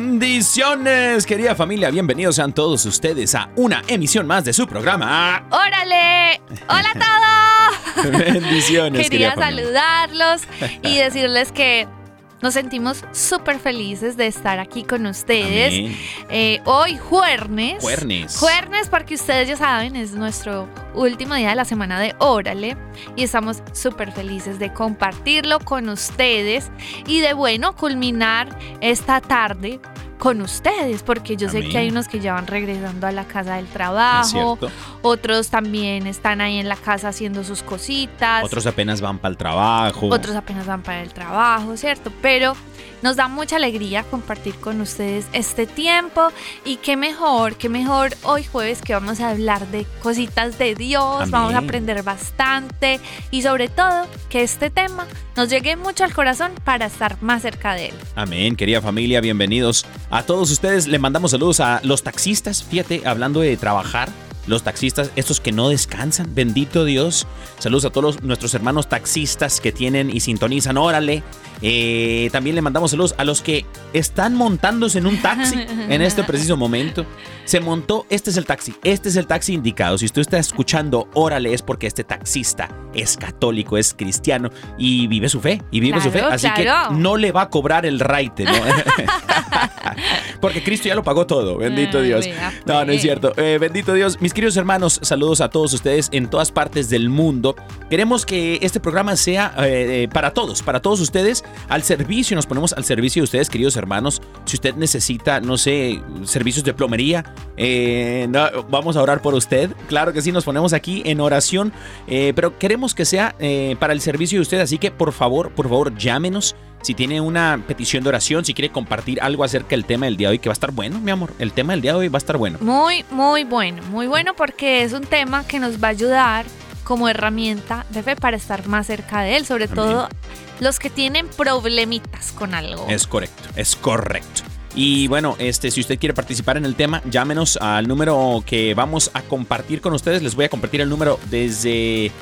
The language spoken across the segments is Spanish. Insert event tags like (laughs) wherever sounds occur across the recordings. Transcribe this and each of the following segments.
Bendiciones, querida familia. Bienvenidos sean todos ustedes a una emisión más de su programa. ¡Órale! ¡Hola a todos! (laughs) Bendiciones, (laughs) Quería querida saludarlos y decirles que nos sentimos súper felices de estar aquí con ustedes. Eh, hoy, jueves. Juernes. Jueves, porque ustedes ya saben, es nuestro último día de la semana de Órale. Y estamos súper felices de compartirlo con ustedes y de, bueno, culminar esta tarde con ustedes, porque yo sé que hay unos que ya van regresando a la casa del trabajo, otros también están ahí en la casa haciendo sus cositas. Otros apenas van para el trabajo. Otros apenas van para el trabajo, ¿cierto? Pero nos da mucha alegría compartir con ustedes este tiempo y qué mejor, qué mejor hoy jueves que vamos a hablar de cositas de Dios, Amén. vamos a aprender bastante y sobre todo que este tema nos llegue mucho al corazón para estar más cerca de él. Amén, querida familia, bienvenidos a todos ustedes. Le mandamos saludos a los taxistas, fíjate, hablando de trabajar. Los taxistas, estos que no descansan, bendito Dios. Saludos a todos nuestros hermanos taxistas que tienen y sintonizan, órale. Eh, también le mandamos saludos a los que están montándose en un taxi (laughs) en este preciso momento. Se montó, este es el taxi, este es el taxi indicado. Si usted está escuchando, órale, es porque este taxista es católico, es cristiano y vive su fe, y vive su fe. Así claro. que no le va a cobrar el raite, ¿no? (laughs) (laughs) Porque Cristo ya lo pagó todo, bendito Dios. No, no es pues. cierto. Eh, bendito Dios. Mis queridos hermanos, saludos a todos ustedes en todas partes del mundo. Queremos que este programa sea eh, eh, para todos, para todos ustedes, al servicio, nos ponemos al servicio de ustedes, queridos hermanos. Si usted necesita, no sé, servicios de plomería, eh, no, vamos a orar por usted. Claro que sí, nos ponemos aquí en oración, pero queremos que sea para el servicio de usted, así que por favor, por favor, llámenos. Si tiene una petición de oración, si quiere compartir algo acerca del tema del día de hoy, que va a estar bueno, mi amor. El tema del día de hoy va a estar bueno. Muy, muy bueno, muy bueno porque es un tema que nos va a ayudar como herramienta de fe para estar más cerca de él, sobre Amén. todo los que tienen problemitas con algo. Es correcto, es correcto. Y bueno, este, si usted quiere participar en el tema, llámenos al número que vamos a compartir con ustedes. Les voy a compartir el número desde,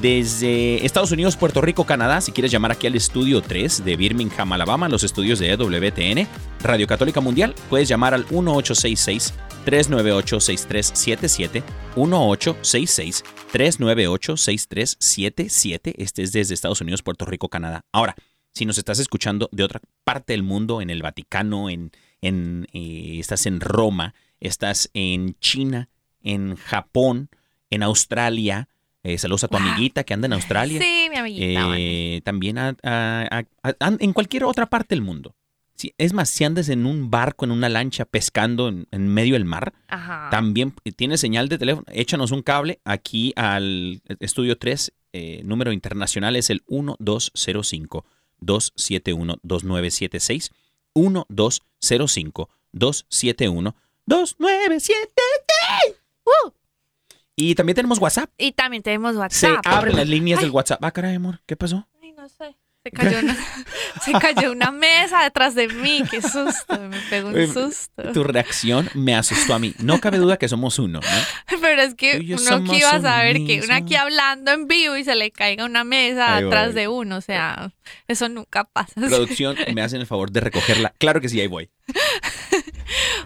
desde Estados Unidos, Puerto Rico, Canadá. Si quieres llamar aquí al estudio 3 de Birmingham, Alabama, los estudios de EWTN, Radio Católica Mundial, puedes llamar al 1866 398 6377 1866 398 6377 Este es desde Estados Unidos, Puerto Rico, Canadá. Ahora, si nos estás escuchando de otra parte del mundo, en el Vaticano, en, en, eh, estás en Roma, estás en China, en Japón, en Australia, eh, saludos a tu Wow. amiguita que anda en Australia. Sí, mi amiguita. Eh, también a- a- a- a- en cualquier otra parte del mundo. Sí, es más, si andas en un barco, en una lancha, pescando en, en medio del mar, Ajá. también tienes señal de teléfono. Échanos un cable aquí al estudio 3. eh, número internacional es el 1205-271-2976. 1205-271-2976. Uh. Y también tenemos WhatsApp. Y también tenemos Se WhatsApp. abren las líneas Ay. del WhatsApp. Ah, caray, amor, ¿qué pasó? Ay, no sé. Se cayó, una, (laughs) se cayó una mesa detrás de mí. Qué susto, me pegó un Eh, susto. Tu reacción me asustó a mí. No cabe duda que somos uno, ¿no? (laughs) Pero es que uno que iba a saber que uno aquí hablando en vivo y se le caiga una mesa voy. de uno. O sea, eso nunca pasa. (laughs) Producción, me hacen el favor de recogerla. Claro que sí, ahí voy.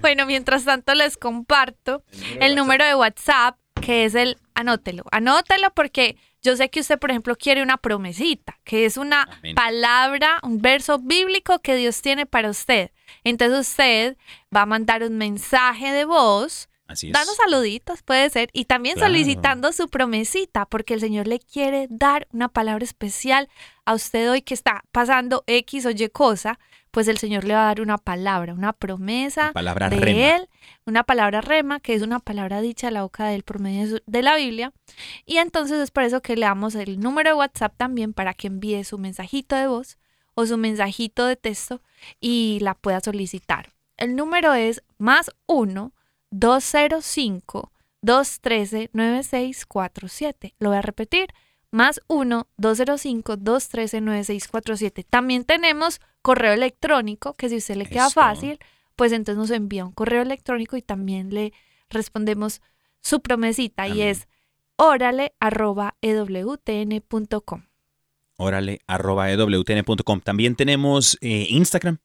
Bueno, mientras tanto les comparto el número de WhatsApp, que es el, anótelo, anótelo porque yo sé que usted, por ejemplo, quiere una promesita, que es una Amén. palabra, un verso bíblico que Dios tiene para usted. Entonces usted va a mandar un mensaje de voz, Así es. dando saluditos, puede ser, y también Claro. solicitando su promesita, porque el Señor le quiere dar una palabra especial a usted hoy que está pasando X o Y cosa, pues el Señor le va a dar una palabra, una promesa Palabra de rema. él, una palabra rema, que es una palabra dicha a la boca de él por medio de, la Biblia. Y entonces es por eso que le damos el número de WhatsApp también para que envíe su mensajito de voz o su mensajito de texto y la pueda solicitar. El número es más 1 205 213 9647. Lo voy a repetir. Más 1 205 213 9647. También tenemos correo electrónico, que si a usted le queda fácil, pues entonces nos envía un correo electrónico y también le respondemos su promesita y es órale arroba e ewtn.com. Órale, arroba ewtn.com. También tenemos eh, Instagram,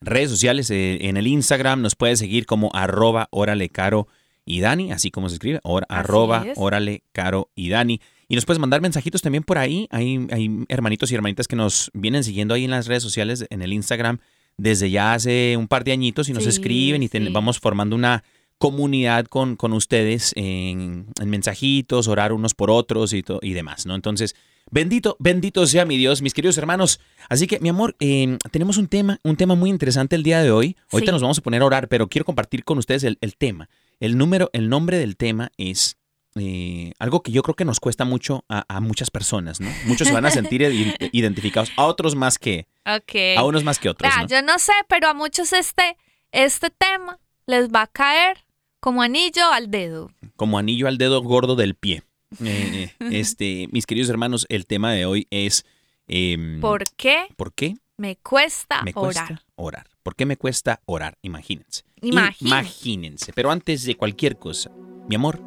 redes sociales. eh, en el Instagram nos puede seguir como arroba órale caro y Dani, así como se escribe, or- Así arroba es. órale caro y Dani. Y nos puedes mandar mensajitos también por ahí. Hay, hay hermanitos y hermanitas que nos vienen siguiendo ahí en las redes sociales, en el Instagram, desde ya hace un par de añitos y nos Sí, escriben y ten- sí. vamos formando una comunidad con, con ustedes en, en mensajitos, orar unos por otros y, to- y demás, ¿no? Entonces, bendito, bendito sea mi Dios, mis queridos hermanos. Así que, mi amor, eh, tenemos un tema, un tema muy interesante el día de hoy. Ahorita Sí. nos vamos a poner a orar, pero quiero compartir con ustedes el, el tema. El número, el nombre del tema es eh, algo que yo creo que nos cuesta mucho a, a muchas personas, ¿no? Muchos se van a sentir id- (laughs) identificados, a otros más que, a unos más que otros, Vea, ¿no? yo no sé, pero a muchos este, este tema les va a caer como anillo al dedo. como anillo al dedo gordo del pie. Eh, este, mis queridos hermanos, el tema de hoy es em, ¿Por qué ¿por qué me cuesta me cuesta orar? orar? ¿Por qué me cuesta orar? Imagínense. Imagínense. Imagínense. Pero antes de cualquier cosa, mi amor,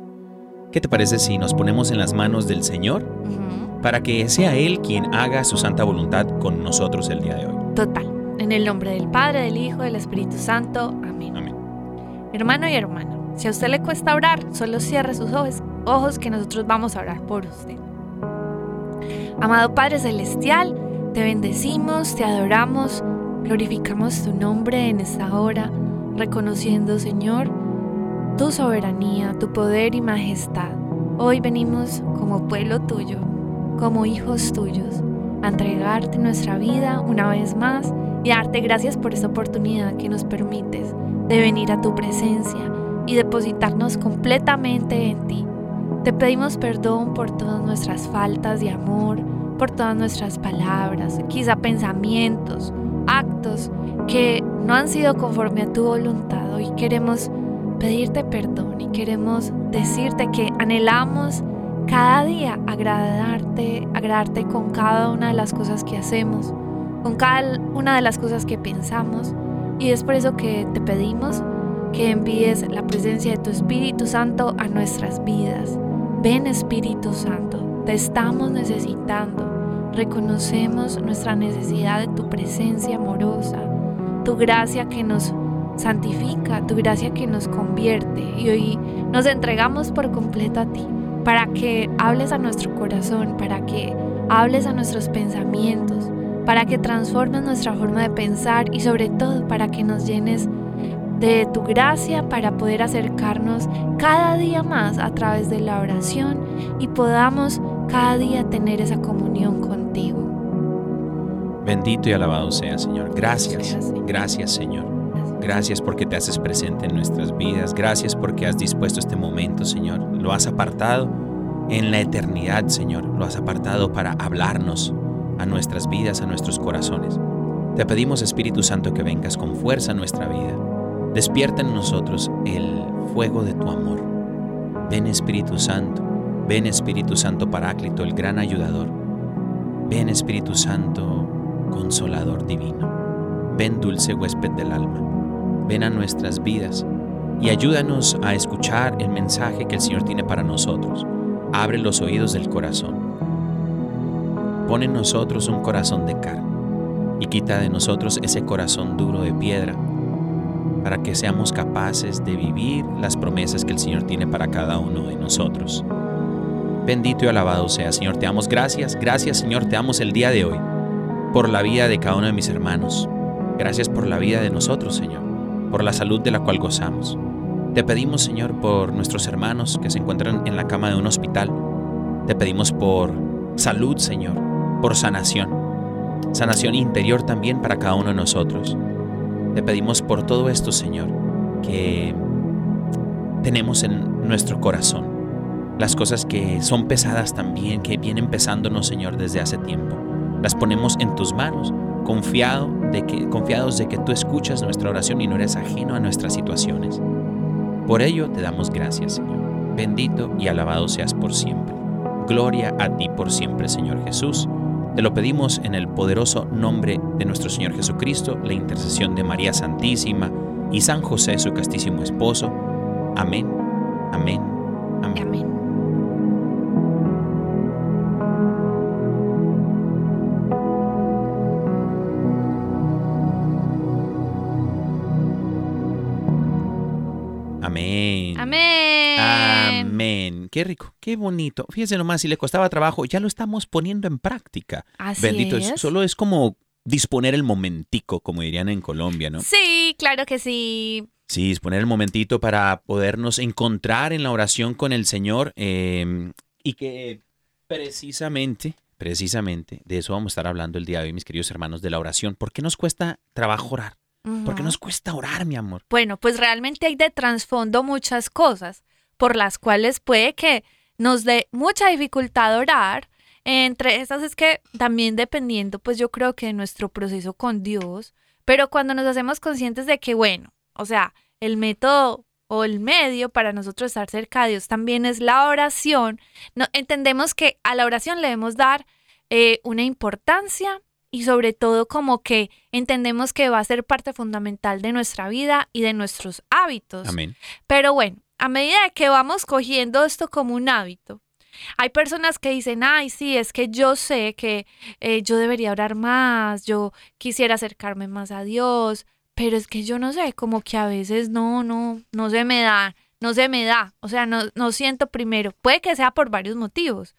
¿qué te parece si nos ponemos en las manos del Señor para que sea Él quien haga su santa voluntad con nosotros el día de hoy? Total. En el nombre del Padre, del Hijo, del Espíritu Santo. Amén. Amén. Hermano y hermana, si a usted le cuesta orar, solo cierre sus ojos, ojos que nosotros vamos a orar por usted. Amado Padre Celestial, te bendecimos, te adoramos, glorificamos tu nombre en esta hora, reconociendo, Señor, tu soberanía, tu poder y majestad. Hoy venimos como pueblo tuyo, como hijos tuyos, a entregarte nuestra vida una vez más y a darte gracias por esta oportunidad que nos permites de venir a tu presencia y depositarnos completamente en ti. Te pedimos perdón por todas nuestras faltas de amor, por todas nuestras palabras, quizá pensamientos, actos que no han sido conforme a tu voluntad. Hoy queremos pedirte perdón y queremos decirte que anhelamos cada día agradarte, agradarte con cada una de las cosas que hacemos, con cada una de las cosas que pensamos. Y es por eso que te pedimos que envíes la presencia de tu Espíritu Santo a nuestras vidas. Ven Espíritu Santo, te estamos necesitando. Reconocemos nuestra necesidad de tu presencia amorosa, tu gracia que nos santifica, tu gracia que nos convierte. Y hoy nos entregamos por completo a ti, para que hables a nuestro corazón, para que hables a nuestros pensamientos, para que transformes nuestra forma de pensar y sobre todo para que nos llenes de tu gracia para poder acercarnos cada día más a través de la oración y podamos cada día tener esa comunión contigo. Bendito y alabado sea, Señor. Gracias. Gracias, Señor. Gracias porque te haces presente en nuestras vidas. Gracias porque has dispuesto este momento, Señor. Lo has apartado en la eternidad, Señor. Lo has apartado para hablarnos a nuestras vidas, a nuestros corazones. Te pedimos, Espíritu Santo, que vengas con fuerza a nuestra vida. Despierta en nosotros el fuego de tu amor. Ven, Espíritu Santo. Ven, Espíritu Santo Paráclito, el gran ayudador. Ven, Espíritu Santo, consolador divino. Ven dulce huésped del alma, ven a nuestras vidas y ayúdanos a escuchar el mensaje que el Señor tiene para nosotros. Abre los oídos del corazón. Pone en nosotros un corazón de carne y quita de nosotros ese corazón duro de piedra para que seamos capaces de vivir las promesas que el Señor tiene para cada uno de nosotros. Bendito y alabado sea, Señor. Te damos gracias. Gracias, Señor. Te damos el día de hoy por la vida de cada uno de mis hermanos. Gracias por la vida de nosotros, Señor. Por la salud de la cual gozamos. Te pedimos, Señor, por nuestros hermanos que se encuentran en la cama de un hospital. Te pedimos por salud, Señor. Por sanación. Sanación interior también para cada uno de nosotros. Te pedimos por todo esto, Señor, que tenemos en nuestro corazón las cosas que son pesadas también, que vienen pesándonos, Señor, desde hace tiempo. Las ponemos en tus manos, confiado de que, confiados de que tú escuchas nuestra oración y no eres ajeno a nuestras situaciones. Por ello te damos gracias, Señor. Bendito y alabado seas por siempre. Gloria a ti por siempre, Señor Jesús. Te lo pedimos en el poderoso nombre de nuestro Señor Jesucristo, la intercesión de María Santísima y San José, su castísimo esposo. Amén, amén, amén. Amén. Amén. Amén. Amén. Qué rico, qué bonito. Fíjense nomás, si le costaba trabajo, ya lo estamos poniendo en práctica. Así Bendito, es. solo es como disponer el momentico, como dirían en Colombia, ¿no? Sí, claro que sí. Sí, disponer el momentito para podernos encontrar en la oración con el Señor eh, y que precisamente, precisamente, de eso vamos a estar hablando el día de hoy, mis queridos hermanos, de la oración. ¿Por qué nos cuesta trabajo orar? ¿Por qué nos cuesta orar, mi amor? Bueno, pues realmente hay de trasfondo muchas cosas por las cuales puede que nos dé mucha dificultad orar. Entre esas es que también dependiendo, pues yo creo que de nuestro proceso con Dios, pero cuando nos hacemos conscientes de que, bueno, o sea, el método o el medio para nosotros estar cerca de Dios también es la oración, no, entendemos que a la oración le debemos dar eh, una importancia y sobre todo como que entendemos que va a ser parte fundamental de nuestra vida y de nuestros hábitos. Amén. Pero bueno, a medida que vamos cogiendo esto como un hábito, hay personas que dicen, ay, sí, es que yo sé que eh, yo debería orar más, yo quisiera acercarme más a Dios, pero es que yo no sé, como que a veces no, no, no se me da, no se me da, o sea, no, no siento primero, puede que sea por varios motivos.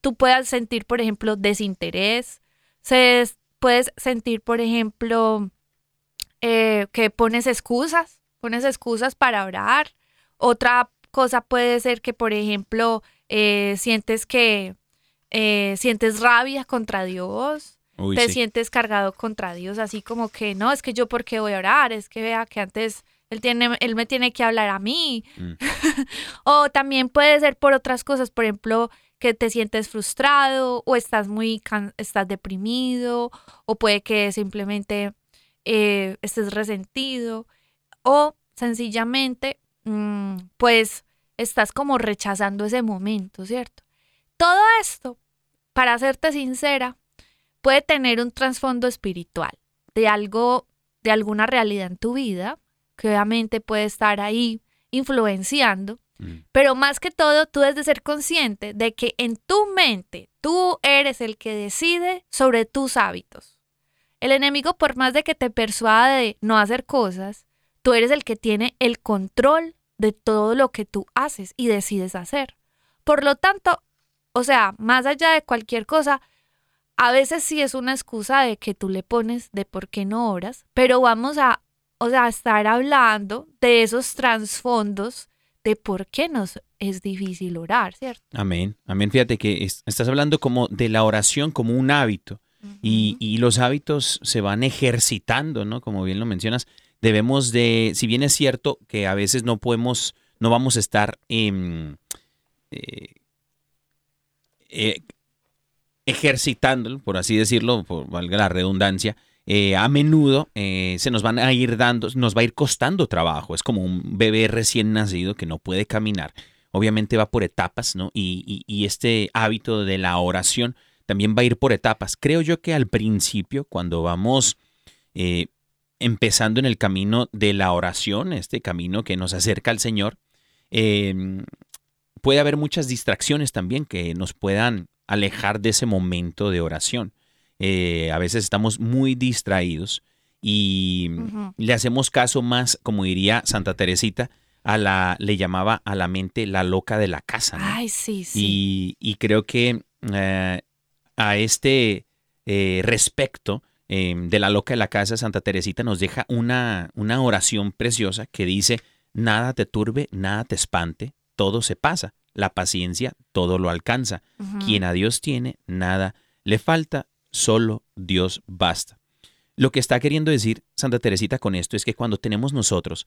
Tú puedas sentir, por ejemplo, desinterés, se, puedes sentir, por ejemplo, eh, que pones excusas, pones excusas para orar. Otra cosa puede ser que, por ejemplo, eh, sientes que eh, sientes rabia contra Dios, Uy, te sí. sientes cargado contra Dios, así como que no, es que yo por qué voy a orar, es que vea que antes él tiene, él me tiene que hablar a mí. Mm. (laughs) o también puede ser por otras cosas, por ejemplo, que te sientes frustrado o estás muy estás deprimido o puede que simplemente eh, estés resentido o sencillamente pues estás como rechazando ese momento, ¿cierto? Todo esto, para serte sincera, puede tener un trasfondo espiritual de algo, de alguna realidad en tu vida, que obviamente puede estar ahí influenciando, Mm. pero más que todo, tú debes de ser consciente de que en tu mente tú eres el que decide sobre tus hábitos. El enemigo, por más de que te persuada de no hacer cosas, tú eres el que tiene el control de todo lo que tú haces y decides hacer. Por lo tanto, o sea, más allá de cualquier cosa, a veces sí es una excusa de que tú le pones de por qué no oras, pero vamos a, o sea, a estar hablando de esos trasfondos de por qué nos es difícil orar, ¿cierto? Amén. Amén. Fíjate que es- estás hablando como de la oración como un hábito. Y, y los hábitos se van ejercitando, ¿no? Como bien lo mencionas, debemos de, si bien es cierto que a veces no podemos, no vamos a estar em, eh, eh, ejercitándolo, por así decirlo, por valga la redundancia, eh, a menudo eh, se nos van a ir dando, nos va a ir costando trabajo. Es como un bebé recién nacido que no puede caminar. Obviamente va por etapas, ¿no? Y, y- y este hábito de la oración también va a ir por etapas. Creo yo que al principio, cuando vamos eh, empezando en el camino de la oración, este camino que nos acerca al Señor, em, puede haber muchas distracciones también que nos puedan alejar de ese momento de oración. Eh, a veces estamos muy distraídos y le hacemos caso más, como diría Santa Teresita, a la, le llamaba a la mente la loca de la casa. Ay, sí, sí. Y, creo que eh, a este eh, respecto em, de la loca de la casa, Santa Teresita nos deja una, una oración preciosa que dice, nada te turbe, nada te espante, todo se pasa, la paciencia todo lo alcanza. Quien a Dios tiene, nada le falta, solo Dios basta. Lo que está queriendo decir Santa Teresita con esto es que cuando tenemos nosotros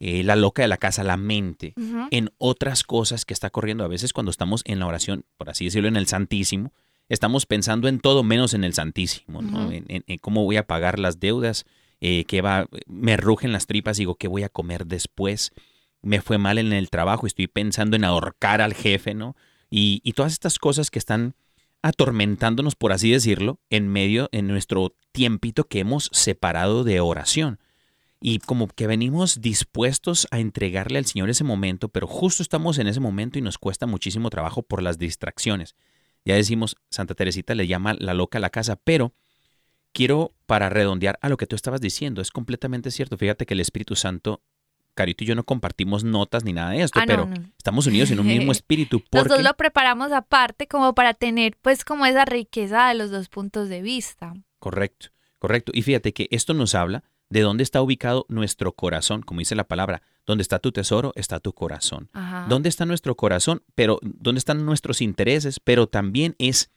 eh, la loca de la casa, la mente, en otras cosas que está corriendo, a veces cuando estamos en la oración, por así decirlo, en el Santísimo, estamos pensando en todo menos en el Santísimo, ¿no? en, cómo voy a pagar las deudas, eh, va, me rugen las tripas, digo, ¿qué voy a comer después? Me fue mal en el trabajo, estoy pensando en ahorcar al jefe, ¿no? Y, y todas estas cosas que están atormentándonos, por así decirlo, en medio, en nuestro tiempito que hemos separado de oración. Y como que venimos dispuestos a entregarle al Señor ese momento, pero justo estamos en ese momento y nos cuesta muchísimo trabajo por las distracciones. Ya decimos, Santa Teresita le llama la loca a la casa, pero quiero para redondear a lo que tú estabas diciendo, es completamente cierto. Fíjate que el Espíritu Santo Carito y yo no compartimos notas ni nada de esto, ah, pero estamos unidos en un mismo (laughs) espíritu. Porque... Los dos lo preparamos aparte como para tener pues como esa riqueza de los dos puntos de vista. Correcto, correcto. Y fíjate que esto nos habla de dónde está ubicado nuestro corazón, como dice la palabra, donde está tu tesoro, está tu corazón. ¿Dónde está nuestro corazón? Pero dónde están nuestros intereses, pero también es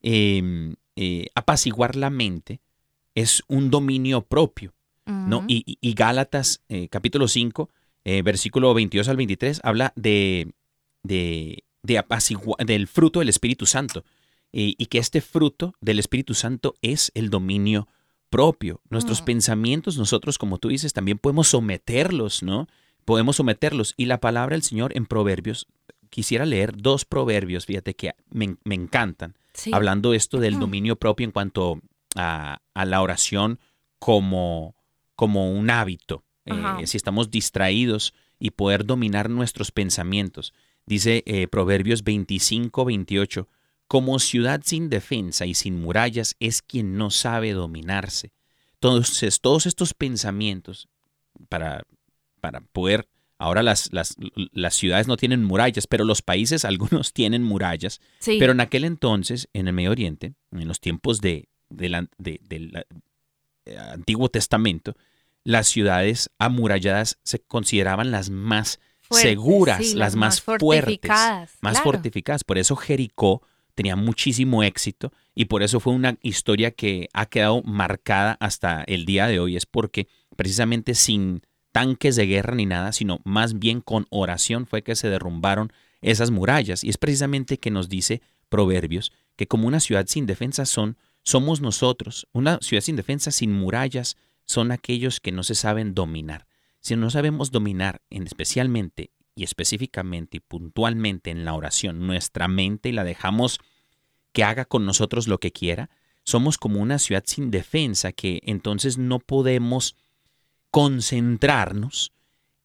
em, eh, apaciguar la mente, es un dominio propio. ¿no? Y, Gálatas, eh, capítulo 5, eh, versículo 22 al 23, habla de, de, del fruto del Espíritu Santo. y que este fruto del Espíritu Santo es el dominio propio. Nuestros mm. pensamientos, nosotros, como tú dices, también podemos someterlos, ¿no? Podemos someterlos. Y la palabra del Señor en Proverbios, quisiera leer dos proverbios, fíjate que me, encantan, hablando esto del dominio propio en cuanto a, a la oración como, como un hábito, eh, si estamos distraídos y poder dominar nuestros pensamientos. Dice eh, Proverbios 25, 28, como ciudad sin defensa y sin murallas es quien no sabe dominarse. Entonces, todos estos pensamientos, para, para poder, ahora las, las, las, ciudades no tienen murallas, pero los países, (laughs) algunos tienen murallas, pero en aquel entonces, en el Medio Oriente, en los tiempos de, del eh, Antiguo Testamento, las ciudades amuralladas se consideraban las más seguras, las, más, fuertes, más fortificadas. Por eso Jericó tenía muchísimo éxito y por eso fue una historia que ha quedado marcada hasta el día de hoy. Es porque precisamente sin tanques de guerra ni nada, sino más bien con oración fue que se derrumbaron esas murallas. Y es precisamente que nos dice Proverbios que como una ciudad sin defensa son, somos nosotros, una ciudad sin defensa, sin murallas, son aquellos que no se saben dominar. Si no sabemos dominar en especialmente y específicamente y puntualmente en la oración nuestra mente y la dejamos que haga con nosotros lo que quiera, somos como una ciudad sin defensa que entonces no podemos concentrarnos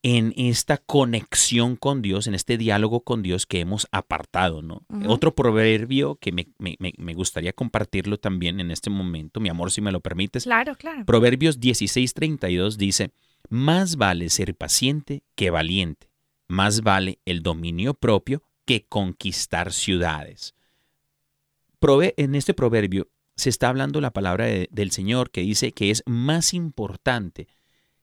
en esta conexión con Dios, en este diálogo con Dios que hemos apartado, ¿no? Otro proverbio que me, me, gustaría compartirlo también en este momento, mi amor, si me lo permites. Claro, claro. Proverbios 16:32 dice, más vale ser paciente que valiente, más vale el dominio propio que conquistar ciudades. En este proverbio se está hablando la palabra del Señor que dice que es más importante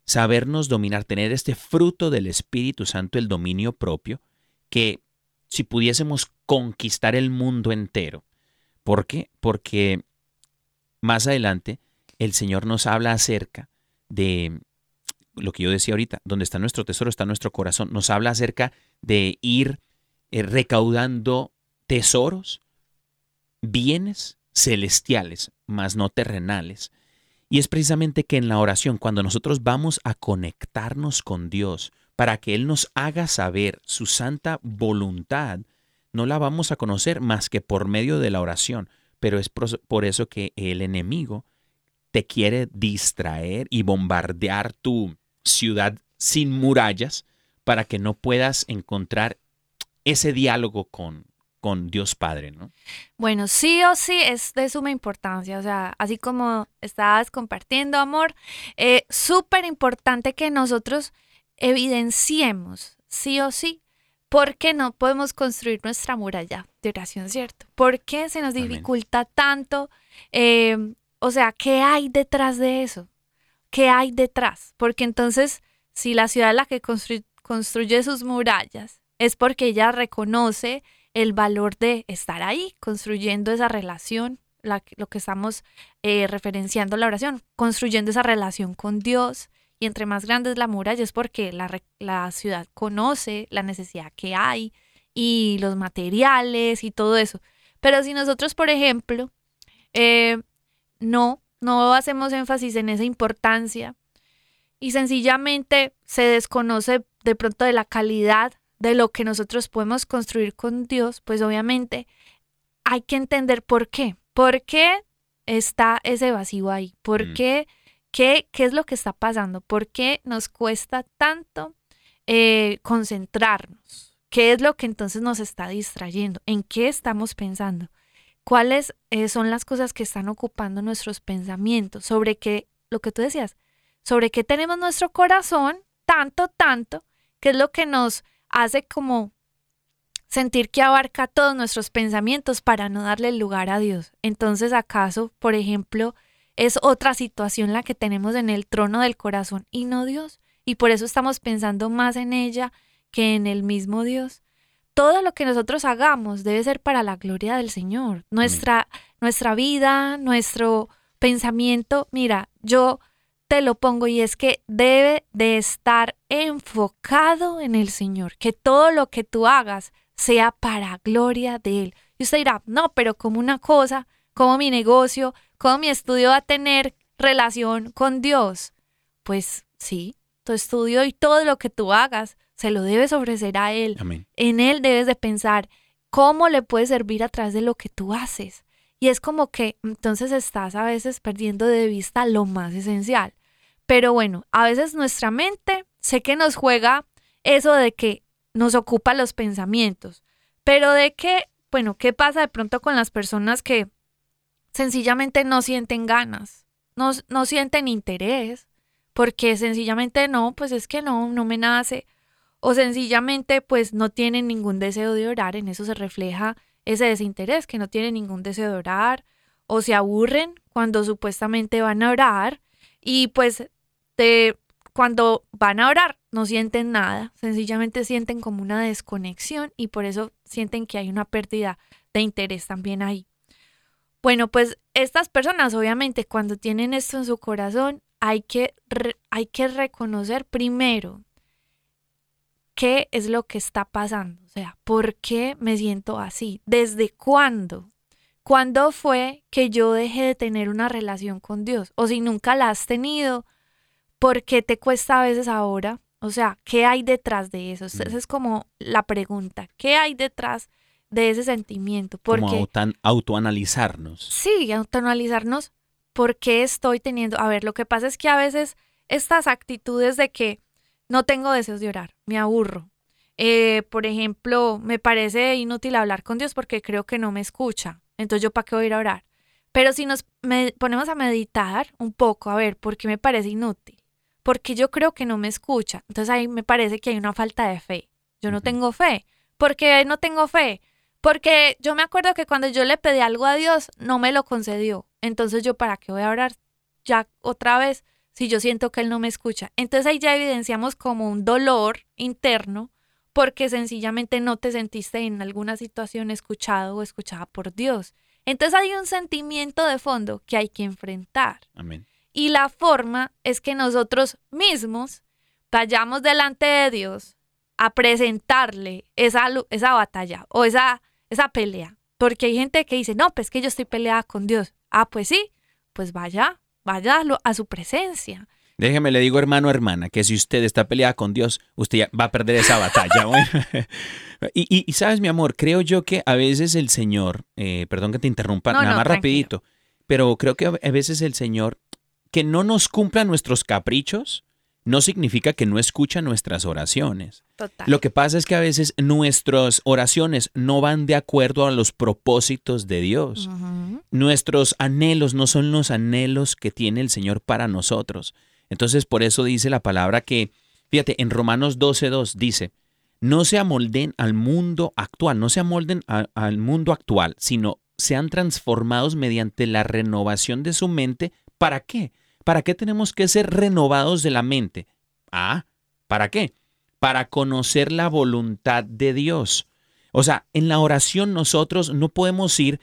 sabernos dominar, tener este fruto del Espíritu Santo, el dominio propio, que si pudiésemos conquistar el mundo entero. ¿Por qué? Porque más adelante el Señor nos habla acerca de lo que yo decía ahorita, donde está nuestro tesoro, está nuestro corazón. Nos habla acerca de ir eh, recaudando tesoros, bienes celestiales, más no terrenales, y es precisamente que en la oración, cuando nosotros vamos a conectarnos con Dios para que Él nos haga saber su santa voluntad, no la vamos a conocer más que por medio de la oración. pero es por eso que el enemigo te quiere distraer y bombardear tu ciudad sin murallas para que no puedas encontrar ese diálogo con, con Dios Padre, ¿no? Bueno, sí o sí es de suma importancia, o sea, así como estabas compartiendo, amor, eh, súper importante que nosotros evidenciemos, sí o sí, por qué no podemos construir nuestra muralla de oración, ¿cierto? ¿Por qué se nos Amén. dificulta tanto? Eh, o sea, ¿qué hay detrás de eso? ¿Qué hay detrás? Porque entonces, si la ciudad es la que constru- construye sus murallas, es porque ella reconoce el valor de estar ahí, construyendo esa relación, lo que estamos eh, referenciando la oración, construyendo esa relación con Dios. Y entre más grande es la muralla es porque la, la ciudad conoce la necesidad que hay y los materiales y todo eso. Pero si nosotros, por ejemplo, eh, no, no hacemos énfasis en esa importancia y sencillamente se desconoce de pronto de la calidad de lo que nosotros podemos construir con Dios, pues obviamente hay que entender por qué. ¿Por qué está ese vacío ahí? ¿Por Mm. qué? ¿Qué, qué es lo que está pasando? ¿Por qué nos cuesta tanto eh, concentrarnos? ¿Qué es lo que entonces nos está distrayendo? ¿En qué estamos pensando? ¿Cuáles eh, son las cosas que están ocupando nuestros pensamientos? Sobre qué, lo que tú decías, sobre qué tenemos nuestro corazón, tanto, tanto, que es lo que nos hace como sentir que abarca todos nuestros pensamientos para no darle lugar a Dios. Entonces, ¿acaso, por ejemplo, es otra situación la que tenemos en el trono del corazón y no Dios? Y por eso estamos pensando más en ella que en el mismo Dios. Todo lo que nosotros hagamos debe ser para la gloria del Señor. Nuestra, nuestra vida, nuestro pensamiento, mira, yo te lo pongo y es que debe de estar enfocado en el Señor, que todo lo que tú hagas sea para gloria de Él. Y usted dirá, no, pero como una cosa, como mi negocio, como mi estudio va a tener relación con Dios. Pues sí, tu estudio y todo lo que tú hagas se lo debes ofrecer a Él. Amén. En Él debes de pensar cómo le puedes servir a través de lo que tú haces. Y es como que entonces estás a veces perdiendo de vista lo más esencial. Pero bueno, a veces nuestra mente sé que nos juega eso de que nos ocupa los pensamientos, pero de que, bueno, ¿qué pasa de pronto con las personas que sencillamente no sienten ganas, no, no sienten interés, porque sencillamente no, pues es que no, no me nace, o sencillamente pues no tienen ningún deseo de orar, en eso se refleja ese desinterés, que no tienen ningún deseo de orar, o se aburren cuando supuestamente van a orar, y pues de, cuando van a orar no sienten nada, sencillamente sienten como una desconexión y por eso sienten que hay una pérdida de interés también ahí. Bueno, pues estas personas obviamente cuando tienen esto en su corazón hay que, hay que reconocer primero qué es lo que está pasando, o sea, ¿por qué me siento así? ¿Desde cuándo? ¿Cuándo fue que yo dejé de tener una relación con Dios? O si nunca la has tenido, ¿por qué te cuesta a veces ahora? O sea, ¿qué hay detrás de eso? Esa es como la pregunta. ¿Qué hay detrás de ese sentimiento? Como autan- autoanalizarnos. sí, autoanalizarnos por qué estoy teniendo. A ver, lo que pasa es que a veces estas actitudes de que no tengo deseos de orar, me aburro. Eh, por ejemplo, me parece inútil hablar con Dios porque creo que no me escucha. Entonces, ¿yo para qué voy a ir a orar? Pero si nos ponemos a meditar un poco, a ver, ¿por qué me parece inútil? Porque yo creo que no me escucha. Entonces ahí me parece que hay una falta de fe. Yo no tengo fe. ¿Por qué no tengo fe? Porque yo me acuerdo que cuando yo le pedí algo a Dios, no me lo concedió. Entonces yo, ¿para qué voy a orar ya otra vez si yo siento que Él no me escucha? Entonces ahí ya evidenciamos como un dolor interno porque sencillamente no te sentiste en alguna situación escuchado o escuchada por Dios. Entonces hay un sentimiento de fondo que hay que enfrentar. Amén. Y la forma es que nosotros mismos vayamos delante de Dios a presentarle esa, esa batalla o esa, esa pelea. Porque hay gente que dice, no, pues que yo estoy peleada con Dios. Ah, pues sí, pues vaya, vaya a, su presencia. Déjeme le digo, hermano, hermana, que si usted está peleada con Dios, usted ya va a perder esa batalla. bueno. (laughs) y, y- y sabes, mi amor, creo yo que a veces el Señor, eh, perdón que te interrumpa, No, nada no, más tranquilo. rapidito, pero creo que a veces el Señor, que no nos cumpla nuestros caprichos, no significa que no escucha nuestras oraciones. Total. Lo que pasa es que a veces nuestras oraciones no van de acuerdo a los propósitos de Dios. Nuestros anhelos no son los anhelos que tiene el Señor para nosotros. Entonces, por eso dice la palabra que, fíjate, en Romanos 12.2 dice, no se amolden al mundo actual, no se amolden a- al mundo actual, sino sean transformados mediante la renovación de su mente. ¿Para qué? ¿Para qué tenemos que ser renovados de la mente? Ah, ¿para qué? Para conocer la voluntad de Dios. O sea, en la oración nosotros no podemos ir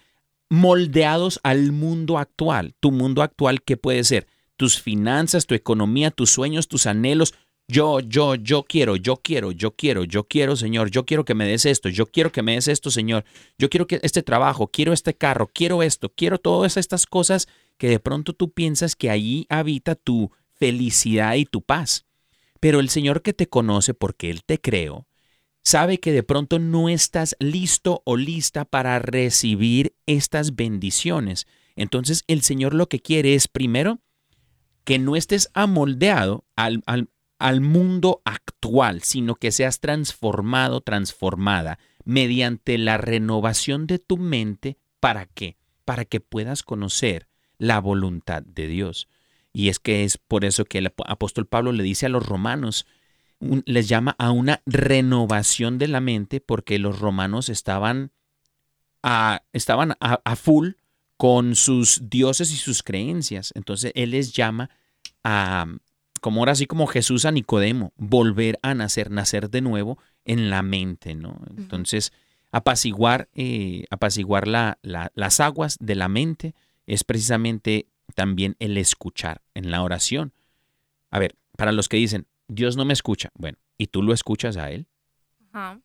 moldeados al mundo actual. Tu mundo actual, ¿qué puede ser? Tus finanzas, tu economía, tus sueños, tus anhelos. Yo, yo, yo quiero, yo quiero, yo quiero, yo quiero, Señor, yo quiero que me des esto, yo quiero que me des esto, Señor, yo quiero que este trabajo, quiero este carro, quiero esto, quiero todas estas cosas que de pronto tú piensas que allí habita tu felicidad y tu paz. Pero el Señor que te conoce porque Él te creó, sabe que de pronto no estás listo o lista para recibir estas bendiciones. Entonces el Señor lo que quiere es primero que no estés amoldeado al, al- mundo actual, sino que seas transformado, transformada mediante la renovación de tu mente. ¿Para qué? Para que puedas conocer la voluntad de Dios. Y es que es por eso que el ap- apóstol Pablo le dice a los romanos, les llama a una renovación de la mente porque los romanos estaban a, estaban a, a full con sus dioses y sus creencias. Entonces él les llama a, como ahora así como Jesús a Nicodemo, volver a nacer, nacer de nuevo en la mente, ¿no? Entonces, apaciguar, eh, apaciguar la- la- las aguas de la mente es precisamente también el escuchar en la oración. A ver, para los que dicen, Dios no me escucha, bueno, ¿y tú lo escuchas a Él? Ajá.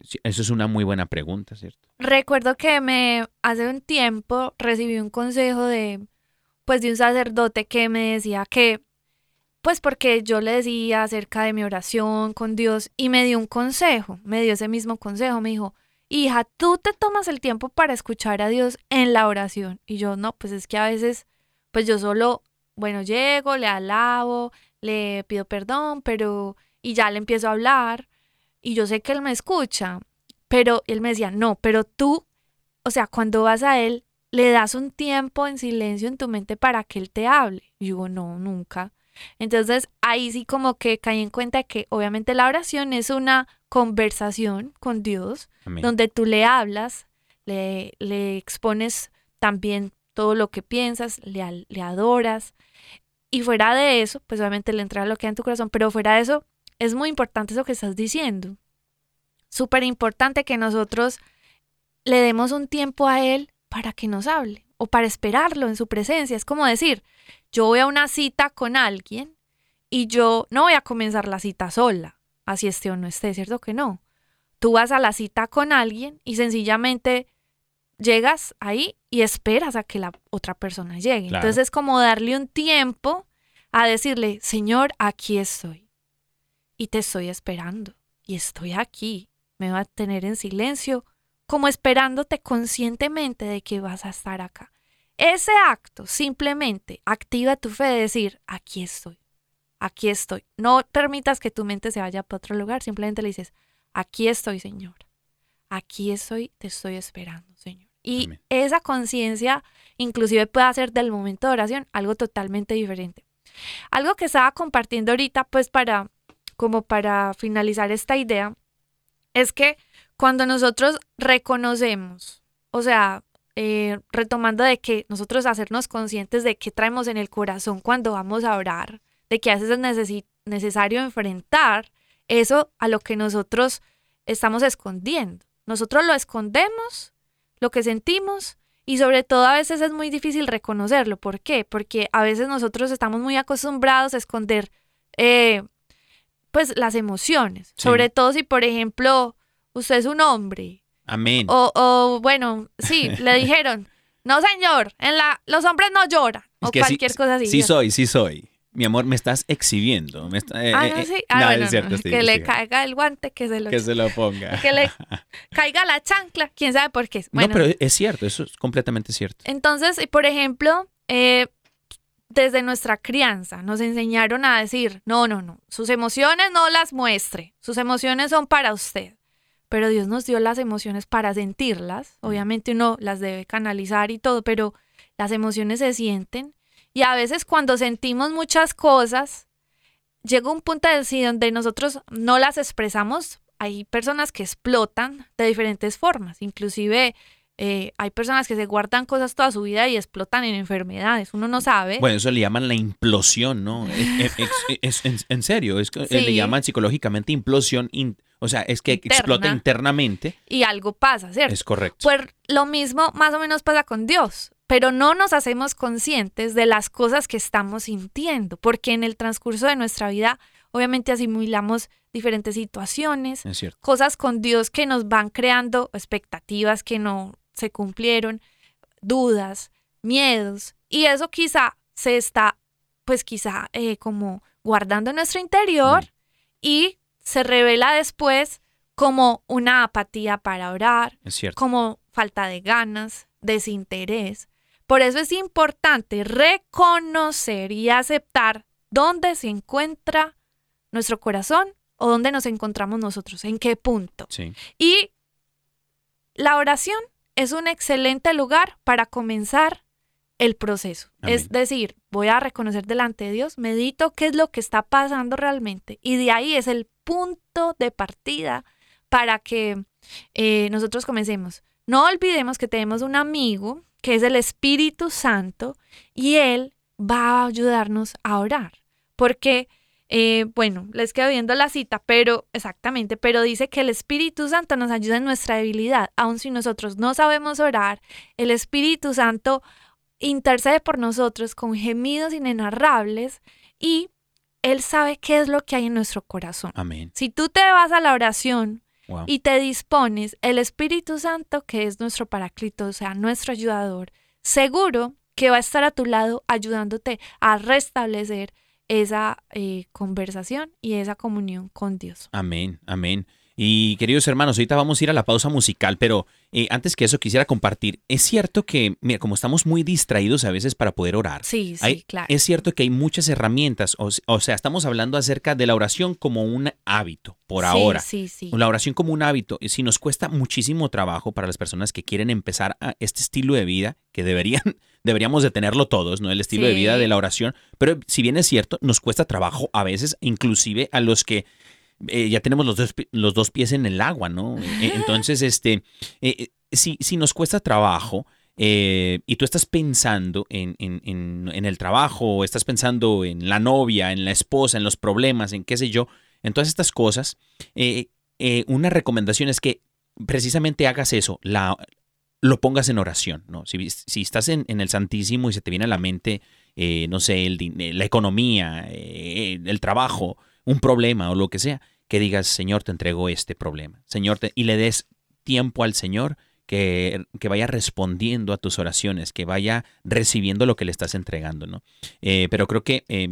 Sí, Eso es una muy buena pregunta, ¿cierto? Recuerdo que me hace un tiempo recibí un consejo de pues de un sacerdote que me decía que pues porque yo le decía acerca de mi oración con Dios y me dio un consejo, me dio ese mismo consejo, me dijo, "Hija, tú te tomas el tiempo para escuchar a Dios en la oración." Y yo, "No, pues es que a veces pues yo solo bueno, llego, le alabo, le pido perdón, pero y ya le empiezo a hablar y yo sé que él me escucha, pero él me decía, no, pero tú, o sea, cuando vas a él, le das un tiempo en silencio en tu mente para que él te hable. Y yo no, nunca. Entonces ahí sí como que caí en cuenta que obviamente la oración es una conversación con Dios, Amén. donde tú le hablas, le, le expones también todo lo que piensas, le, le adoras. Y fuera de eso, pues obviamente le entra lo que hay en tu corazón, pero fuera de eso, es muy importante eso que estás diciendo. Súper importante que nosotros le demos un tiempo a Él para que nos hable o para esperarlo en su presencia. Es como decir, yo voy a una cita con alguien y yo no voy a comenzar la cita sola, así esté o no esté, ¿cierto que no? Tú vas a la cita con alguien y sencillamente llegas ahí y esperas a que la otra persona llegue. Claro. Entonces es como darle un tiempo a decirle, Señor, aquí estoy y te estoy esperando y estoy aquí. Me va a tener en silencio, como esperándote conscientemente de que vas a estar acá. Ese acto simplemente activa tu fe de decir, aquí estoy, aquí estoy. No permitas que tu mente se vaya para otro lugar, simplemente le dices, aquí estoy, Señor. Aquí estoy, te estoy esperando, Señor. Y Amén. esa conciencia inclusive puede hacer del momento de oración algo totalmente diferente. Algo que estaba compartiendo ahorita, pues para, como para finalizar esta idea, es que cuando nosotros reconocemos, o sea, eh, retomando de que nosotros hacernos conscientes de qué traemos en el corazón cuando vamos a orar, de que a veces es necesi- necesario enfrentar eso a lo que nosotros estamos escondiendo. Nosotros lo escondemos, lo que sentimos, y sobre todo a veces es muy difícil reconocerlo. ¿Por qué? Porque a veces nosotros estamos muy acostumbrados a esconder eh, pues las emociones. Sí. Sobre todo si, por ejemplo, usted es un hombre. Amén. O, o bueno, sí, (laughs) le dijeron, no señor, en la, los hombres no lloran. Es o que sí- cualquier cosa así. Sí soy, sí soy. Mi amor, me estás exhibiendo. Me está- eh, Ah, eh, no, eh, sí. Ah, no, bueno, es cierto, no, sí, que le caiga el guante, que se lo Que se lo ponga. que le (laughs) caiga la chancla, quién sabe por qué. No, Bueno, pero es cierto, eso es completamente cierto. entonces, por ejemplo, eh, desde nuestra crianza nos enseñaron a decir, no, no, no, sus emociones no las muestre, sus emociones son para usted. Pero Dios nos dio las emociones para sentirlas. Obviamente uno las debe canalizar y todo, pero las emociones se sienten. Y a veces cuando sentimos muchas cosas, llega un punto de sí donde nosotros no las expresamos. Hay personas que explotan de diferentes formas. Inclusive eh, hay personas que se guardan cosas toda su vida y explotan en enfermedades. Uno no sabe. Bueno, eso le llaman la implosión, ¿no? (laughs) Es, es- es- en serio, Sí. le llaman psicológicamente implosión, in- o sea, es que Interna. explota internamente. y algo pasa, ¿cierto? Es correcto. Pues lo mismo más o menos pasa con Dios, pero no nos hacemos conscientes de las cosas que estamos sintiendo, porque en el transcurso de nuestra vida obviamente asimilamos diferentes situaciones, es cierto. cosas con Dios que nos van creando expectativas que no se cumplieron, dudas, miedos, y eso quizá se está, pues quizá eh, como guardando en nuestro interior Mm. y se revela después como una apatía para orar, como falta de ganas, desinterés. Por eso es importante reconocer y aceptar dónde se encuentra nuestro corazón o dónde nos encontramos nosotros, en qué punto. Sí. Y la oración es un excelente lugar para comenzar el proceso. Amén. Es decir, voy a reconocer delante de Dios, medito qué es lo que está pasando realmente. Y de ahí es el punto de partida para que eh, nosotros comencemos. No olvidemos que tenemos un amigo que es el Espíritu Santo y Él va a ayudarnos a orar. Porque, eh, bueno, les quedo viendo la cita, pero exactamente, pero dice que el Espíritu Santo nos ayuda en nuestra debilidad. Aun si nosotros no sabemos orar, el Espíritu Santo intercede por nosotros con gemidos inenarrables y Él sabe qué es lo que hay en nuestro corazón. Amén. Si tú te vas a la oración Wow. y te dispones, el Espíritu Santo, que es nuestro paraclito, o sea, nuestro ayudador, seguro que va a estar a tu lado ayudándote a restablecer esa eh, conversación y esa comunión con Dios. Amén, amén. Y queridos hermanos, ahorita vamos a ir a la pausa musical, pero eh, antes que eso quisiera compartir, es cierto que, mira, como estamos muy distraídos a veces para poder orar, Sí, sí, hay- claro. es cierto que hay muchas herramientas, o, o sea, estamos hablando acerca de la oración como un hábito, por Sí, ahora. Sí, sí. La oración como un hábito, y si nos cuesta muchísimo trabajo para las personas que quieren empezar a este estilo de vida, que deberían, (laughs) deberíamos de tenerlo todos, ¿no? El estilo de vida de la oración, pero si bien es cierto, nos cuesta trabajo a veces, inclusive a los que eh, ya tenemos los dos, los dos pies en el agua, ¿no? Eh, Entonces, este, eh, eh, si, si nos cuesta trabajo eh, y tú estás pensando en, en- en- en el trabajo, o estás pensando en la novia, en la esposa, en los problemas, en qué sé yo, en todas estas cosas, eh, eh, una recomendación es que precisamente hagas eso, la, lo pongas en oración, ¿no? Si, si estás en, en el Santísimo y se te viene a la mente, eh, no sé, el la economía, el trabajo, un problema o lo que sea, que digas, Señor, te entrego este problema, Señor, te- y le des tiempo al Señor que, que vaya respondiendo a tus oraciones, que vaya recibiendo lo que le estás entregando, ¿no? Eh, pero creo que, eh,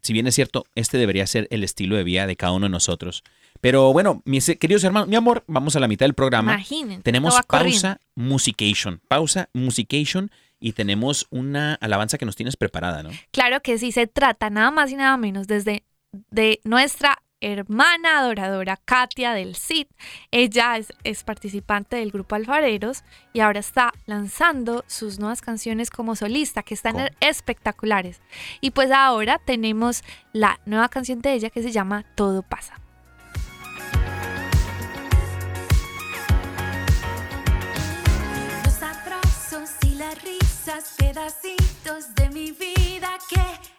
si bien es cierto, este debería ser el estilo de vida de cada uno de nosotros. Pero bueno, mis queridos hermanos, mi amor, vamos a la mitad del programa. Imagínense. Tenemos pausa musication, pausa musication y tenemos una alabanza que nos tienes preparada, ¿no? Claro que sí, se trata nada más y nada menos desde de nuestra hermana adoradora Katia del CID. Ella es, es participante del grupo Alfareros y ahora está lanzando sus nuevas canciones como solista, que están ¿Cómo? espectaculares. Y pues ahora tenemos la nueva canción de ella que se llama Todo pasa. Los abrazos y las risas, pedacitos de mi vida que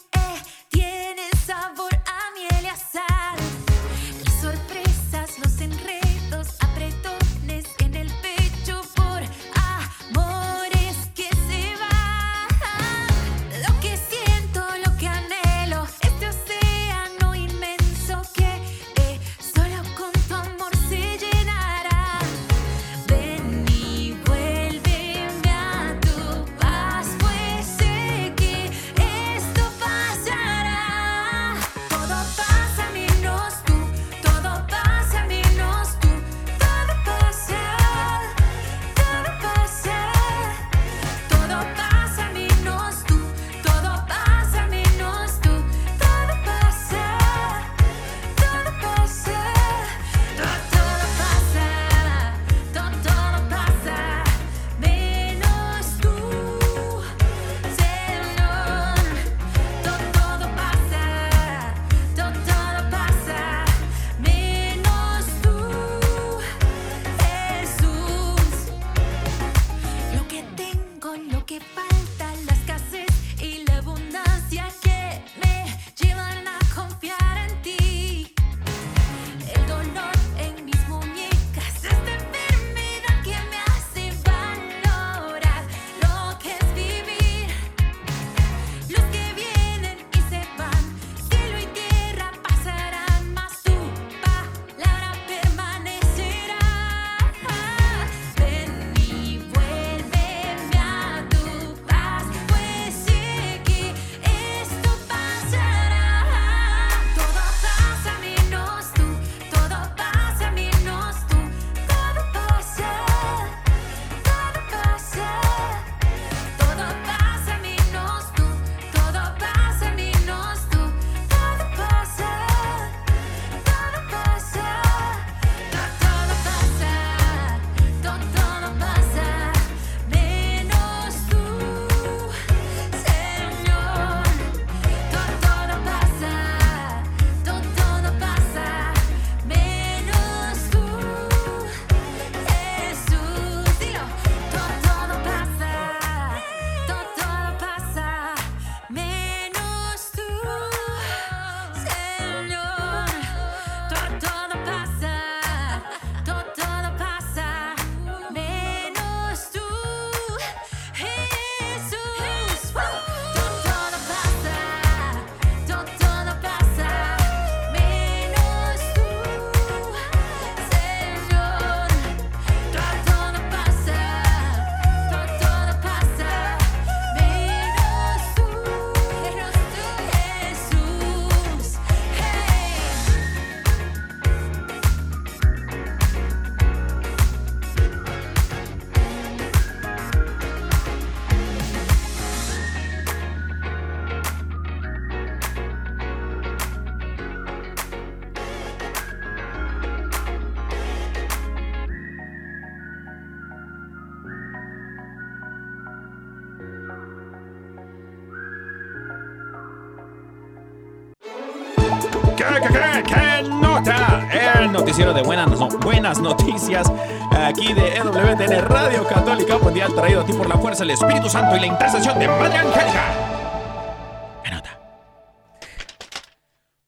noticiero de buenas, no- buenas noticias aquí de EWTN Radio Católica Mundial traído a ti por la fuerza del Espíritu Santo y la intercesión de Madre Angélica.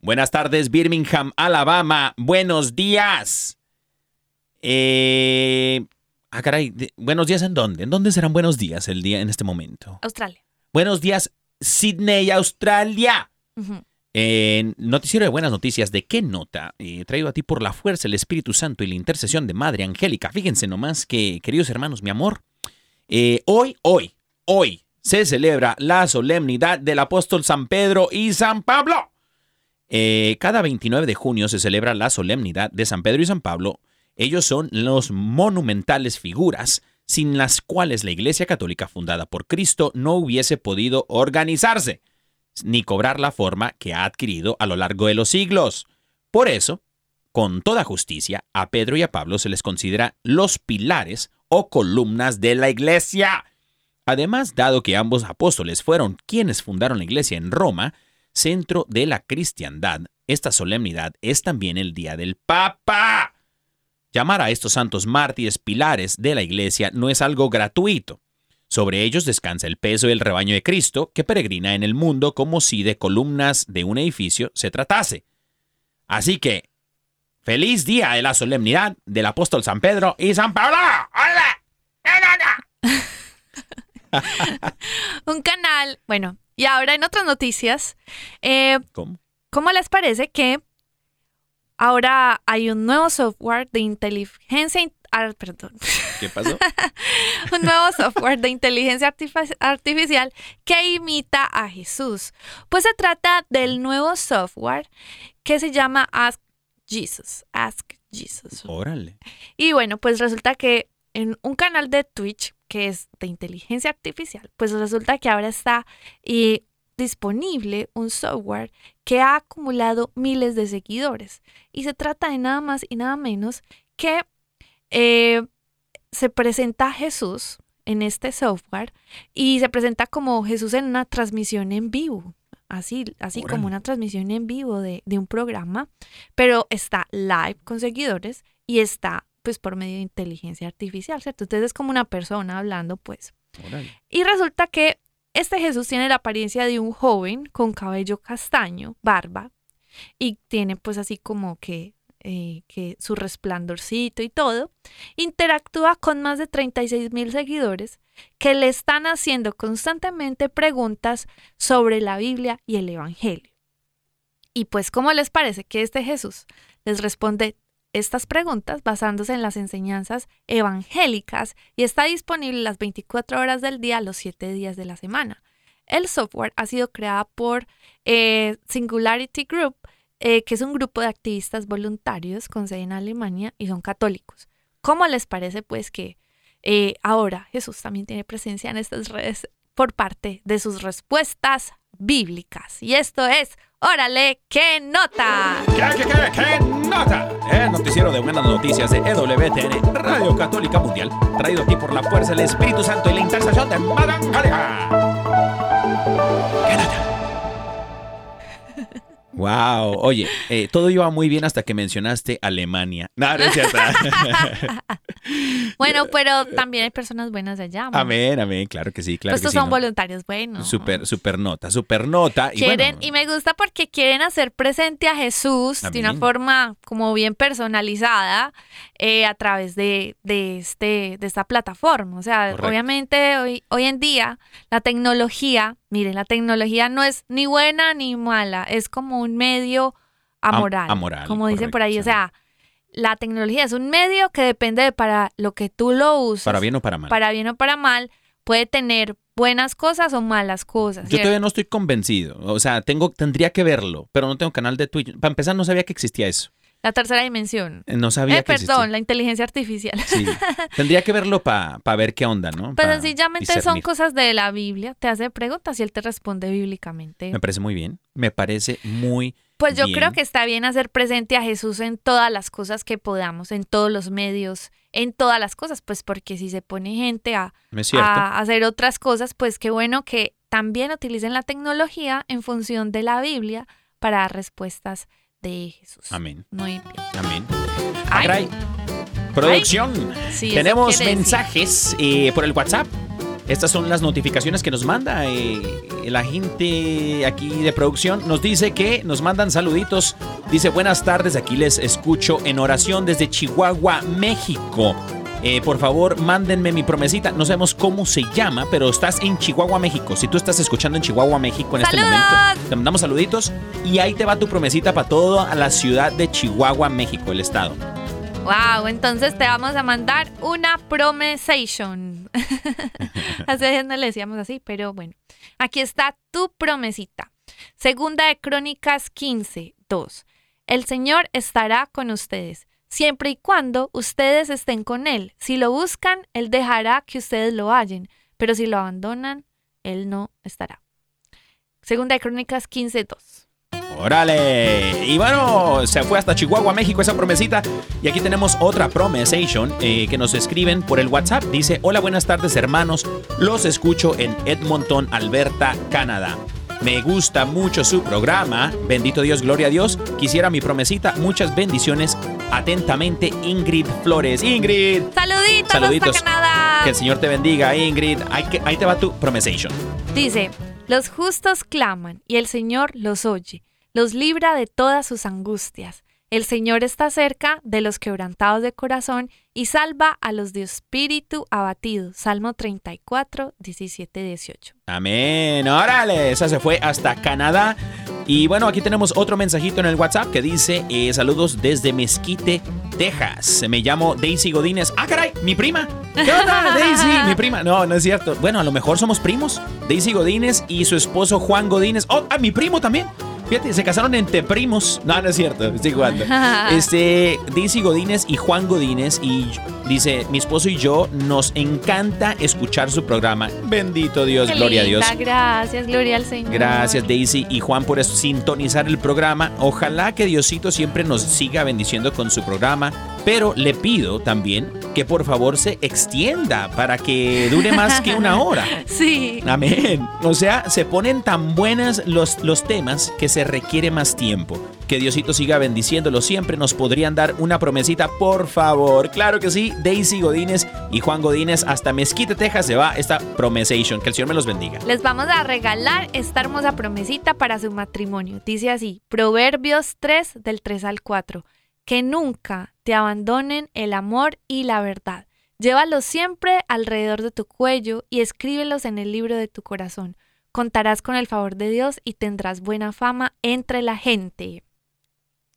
Buenas tardes, Birmingham, Alabama. Buenos días. Eh... Ah, caray. de- ¿Buenos días en dónde? ¿En dónde serán buenos días el día en este momento? Australia. Buenos días, Sydney, Australia. Ujú. En Noticiero de Buenas Noticias, ¿de qué nota? Eh, traído a ti por la fuerza, el Espíritu Santo y la intercesión de Madre Angélica. Fíjense nomás que, queridos hermanos, mi amor, eh, hoy, hoy, hoy se celebra la solemnidad del apóstol San Pedro y San Pablo. Eh, cada 29 de junio se celebra la solemnidad de San Pedro y San Pablo. Ellos son los monumentales figuras sin las cuales la Iglesia Católica fundada por Cristo no hubiese podido organizarse ni cobrar la forma que ha adquirido a lo largo de los siglos. Por eso, con toda justicia, a Pedro y a Pablo se les considera los pilares o columnas de la iglesia. Además, dado que ambos apóstoles fueron quienes fundaron la iglesia en Roma, centro de la cristiandad, esta solemnidad es también el día del Papa. Llamar a estos santos mártires pilares de la iglesia no es algo gratuito. Sobre ellos descansa el peso del rebaño de Cristo que peregrina en el mundo como si de columnas de un edificio se tratase. Así que, feliz día de la solemnidad del apóstol San Pedro y San Pablo. ¡Hola! (laughs) Un canal, bueno, y ahora en otras noticias, eh, ¿Cómo? ¿cómo les parece que ahora hay un nuevo software de inteligencia, in- ah, perdón, ¿Qué pasó? (laughs) un nuevo software de inteligencia artifi- artificial que imita a Jesús? Pues se trata del nuevo software que se llama Ask Jesus, Ask Jesus. Órale. Y bueno, pues resulta que en un canal de Twitch que es de inteligencia artificial, pues resulta que ahora está eh, disponible un software que ha acumulado miles de seguidores. Y se trata de nada más y nada menos que eh, se presenta a Jesús en este software y se presenta como Jesús en una transmisión en vivo. Así, así como una transmisión en vivo de, de un programa, pero está live con seguidores y está pues por medio de inteligencia artificial, ¿cierto? Entonces es como una persona hablando, pues. Y resulta que este Jesús tiene la apariencia de un joven con cabello castaño, barba, y tiene pues así como que, eh, que su resplandorcito y todo. Interactúa con más de 36 mil seguidores que le están haciendo constantemente preguntas sobre la Biblia y el Evangelio. Y pues, ¿cómo les parece que este Jesús les responde estas preguntas basándose en las enseñanzas evangélicas y está disponible las 24 horas del día, los 7 días de la semana? El software ha sido creado por eh, Singularity Group, eh, que es un grupo de activistas voluntarios con sede en Alemania y son católicos. ¿Cómo les parece pues que eh, ahora Jesús también tiene presencia en estas redes por parte de sus respuestas bíblicas? Y esto es Órale, qué nota. ¿Qué, qué, qué, qué nota? El noticiero de buenas noticias de EWTN, Radio Católica Mundial, traído aquí por la fuerza del Espíritu Santo y la intercesión de Madame Galeja. Wow, oye, eh, todo iba muy bien hasta que mencionaste Alemania. No, no es cierto. (laughs) Bueno, pero también hay personas buenas allá. amén, amén, claro que sí, claro Pues que estos sí. son ¿no? voluntarios buenos. Super, super nota, super nota. Y Quieren, bueno, y me gusta porque quieren hacer presente a Jesús de una forma como bien personalizada eh, a través de, de, este, de esta plataforma. O sea, Correcto. obviamente hoy, hoy en día la tecnología, miren, la tecnología no es ni buena ni mala, es como un medio amoral. amoral, Como dicen por ahí, o sea, la tecnología es un medio que depende de para lo que tú lo uses. para bien o para mal. para bien o para mal, puede tener buenas cosas o malas cosas. Yo ¿cierto? todavía no estoy convencido. O sea, tengo, tendría que verlo, pero no tengo canal de Twitch. Para empezar, no sabía que existía eso. La tercera dimensión. Eh, No sabía Eh, que perdón, la inteligencia artificial. Sí. (laughs) Tendría que verlo para ver qué onda, ¿no? Pues Pa sencillamente son cosas de la Biblia. Te hace preguntas y él te responde bíblicamente. Me parece muy bien. Me parece muy Pues yo bien. creo que está bien hacer presente a Jesús en todas las cosas que podamos, en todos los medios, en todas las cosas, pues porque si se pone gente a, a hacer otras cosas, pues qué bueno que también utilicen la tecnología en función de la Biblia para dar respuestas de Jesús. Amén. Muy bien. Amén. Ay. Producción. Sí, Tenemos mensajes eh, por el WhatsApp. Estas son las notificaciones que nos manda eh, la gente aquí de producción. Nos dice que nos mandan saluditos. Dice buenas tardes, aquí les escucho en oración desde Chihuahua, México. Eh, por favor, mándenme mi promesita. No sabemos cómo se llama, pero estás en Chihuahua, México. Si tú estás escuchando en Chihuahua, México en este momento, te mandamos saluditos. Y ahí te va tu promesita para toda la ciudad de Chihuahua, México, el estado. Wow, entonces te vamos a mandar una promesation. (laughs) Hace días no le decíamos así, pero bueno. Aquí está tu promesita. Segunda de Crónicas 15, 2. El Señor estará con ustedes, siempre y cuando ustedes estén con Él. Si lo buscan, Él dejará que ustedes lo hallen, pero si lo abandonan, Él no estará. Segunda de Crónicas 15, 2. ¡Órale! Y bueno, se fue hasta Chihuahua, México esa promesita. Y aquí tenemos otra promesation eh, que nos escriben por el WhatsApp. Dice, hola, buenas tardes hermanos. Los escucho en Edmonton, Alberta, Canadá. Me gusta mucho su programa. Bendito Dios, gloria a Dios. Quisiera mi promesita. Muchas bendiciones. Atentamente, Ingrid Flores. Ingrid. Saluditos, Saluditos. hasta Canadá. Que el Señor te bendiga, Ingrid. Ahí, que- ahí te va tu promesation. Dice, los justos claman y el Señor los oye, los libra de todas sus angustias. El Señor está cerca de los quebrantados de corazón y salva a los de espíritu abatido. Salmo 34, 17, 18. Amén. Órale, esa se fue hasta Canadá. Y bueno, aquí tenemos otro mensajito en el WhatsApp que dice, eh, saludos desde Mesquite, Texas. Me llamo Daisy Godínez. Ah, caray, mi prima. ¿Qué onda, Daisy? Mi prima. No, no es cierto. Bueno, a lo mejor somos primos. Daisy Godínez y su esposo Juan Godínez. Oh, ah, mi primo también. Fíjate, se casaron entre primos. No, no es cierto, estoy jugando. (laughs) Este, Daisy Godínez y Juan Godínez. Y dice, mi esposo y yo nos encanta escuchar su programa. Bendito Dios, Qué gloria linda, a Dios. Gracias, gloria al Señor. Gracias Daisy y Juan por sintonizar el programa. Ojalá que Diosito siempre nos siga bendiciendo con su programa, pero le pido también que por favor se extienda para que dure más que una hora. (laughs) Sí. Amén. O sea, se ponen tan buenas los, los temas que se requiere más tiempo. Que Diosito siga bendiciéndolo siempre. Nos podrían dar una promesita, por favor. Claro que sí. Daisy Godínez y Juan Godínez hasta Mezquite, Texas se va esta promesation. Que el Señor me los bendiga. Les vamos a regalar esta hermosa promesita para su matrimonio. Dice así, Proverbios 3 del 3 al 4. Que nunca te abandonen el amor y la verdad. Llévalos siempre alrededor de tu cuello y escríbelos en el libro de tu corazón. Contarás con el favor de Dios y tendrás buena fama entre la gente.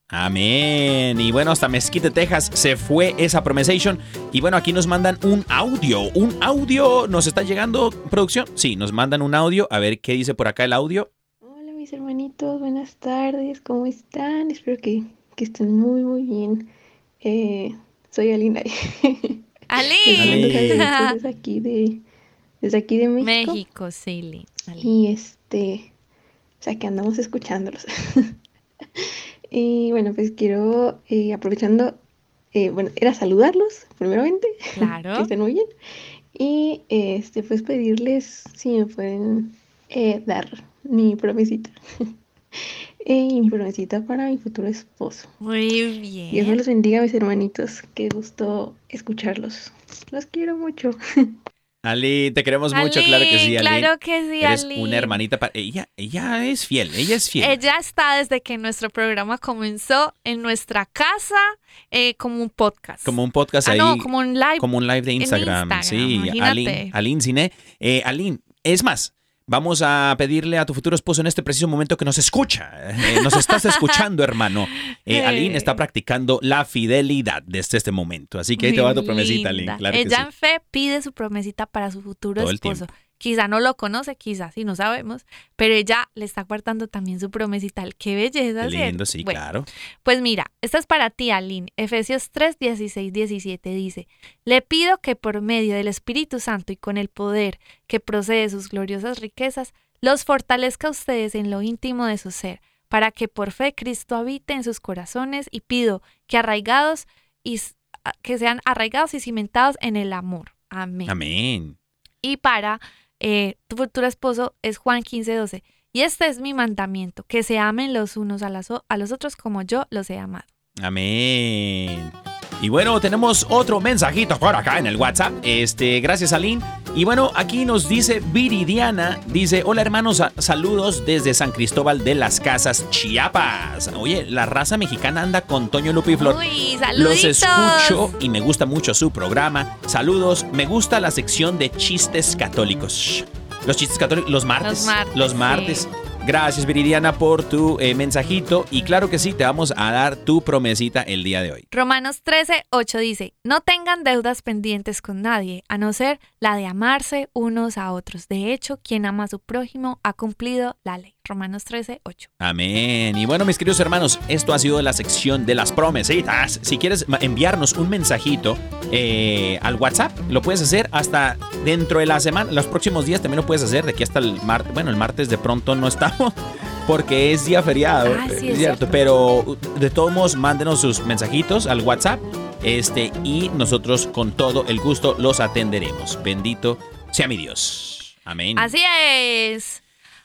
Amén. Y bueno, hasta Mezquite, Texas se fue esa promesation. Y bueno, aquí nos mandan un audio. Un audio. ¿Nos está llegando producción? Sí, nos mandan un audio. A ver qué dice por acá el audio. Hola mis hermanitos, buenas tardes, ¿cómo están? Espero que, que estén muy muy bien. Eh, soy Alina. (laughs) ¡Ali! desde (laughs) aquí de, desde aquí de México. México, sí. Ali. Y este, o sea que andamos escuchándolos. (laughs) y bueno, pues quiero, eh, aprovechando, eh, bueno, era saludarlos primeramente, Claro. que estén muy bien. Y este, pues pedirles si me pueden eh, dar mi promesita. Y mi promesita para mi futuro esposo. Muy Dios me bien. los bendiga, mis hermanitos. Qué gusto escucharlos. Los quiero mucho. (laughs) Ali, te queremos mucho, claro que sí, Ali. Claro que sí, Eres Ali. una hermanita. para- Ella, ella es fiel, ella es fiel. Ella está desde que nuestro programa comenzó en nuestra casa eh, como un podcast. Como un podcast ah, ahí. no, como un live. como un live de Instagram. Instagram, sí. Aline, Aline Cine. Eh, Aline, es más, vamos a pedirle a tu futuro esposo en este preciso momento que nos escucha. Eh, nos estás escuchando, hermano. Eh, (laughs) Eh. Aline está practicando la fidelidad desde este momento. Así que ahí te va tu promesita. Aline. Claro que Ella sí. en fe pide su promesita para su futuro Todo el esposo. tiempo. Quizá no lo conoce, quizás sí, no sabemos, pero ella le está guardando también su promesita. Qué belleza, Qué lindo, sí, Bueno, claro. Pues mira, esta es para ti, Aline. Efesios 3, 16, 17 dice, Le pido que por medio del Espíritu Santo y con el poder que procede de sus gloriosas riquezas, los fortalezca a ustedes en lo íntimo de su ser, para que por fe Cristo habite en sus corazones y pido que arraigados y que sean arraigados y cimentados en el amor. Amén. Amén. Y para eh, tu futuro esposo es Juan 15, 12. Y este es mi mandamiento, que se amen los unos a, a los otros como yo los he amado. Amén. Y bueno, tenemos otro mensajito por acá en el WhatsApp. Este, gracias, Aline. Y bueno, aquí nos dice Viridiana, dice, hola hermanos, sa- saludos desde San Cristóbal de las Casas, Chiapas. Oye, la raza mexicana anda con Toño Lupe y Flor. Uy, Los escucho y me gusta mucho su programa. Saludos, me gusta la sección de chistes católicos. Los chistes católicos, los martes. Los martes, Los martes. Gracias, Viridiana, por tu eh, mensajito. Y claro que sí, te vamos a dar tu promesita el día de hoy. Romanos 13, 8 dice, no tengan deudas pendientes con nadie, a no ser la de amarse unos a otros. De hecho, quien ama a su prójimo ha cumplido la ley. Romanos 13, 8. Amén. Y bueno, mis queridos hermanos, esto ha sido la sección de las promesitas. Si quieres enviarnos un mensajito eh, al WhatsApp, lo puedes hacer hasta dentro de la semana. Los próximos días también lo puedes hacer. De aquí hasta el martes. Bueno, el martes de pronto no estamos (laughs) porque es día feriado. Ah, sí, es cierto. Pero uh, de todos modos, mándenos sus mensajitos al WhatsApp. Este, y nosotros con todo el gusto los atenderemos. Bendito sea mi Dios. Amén. Así es.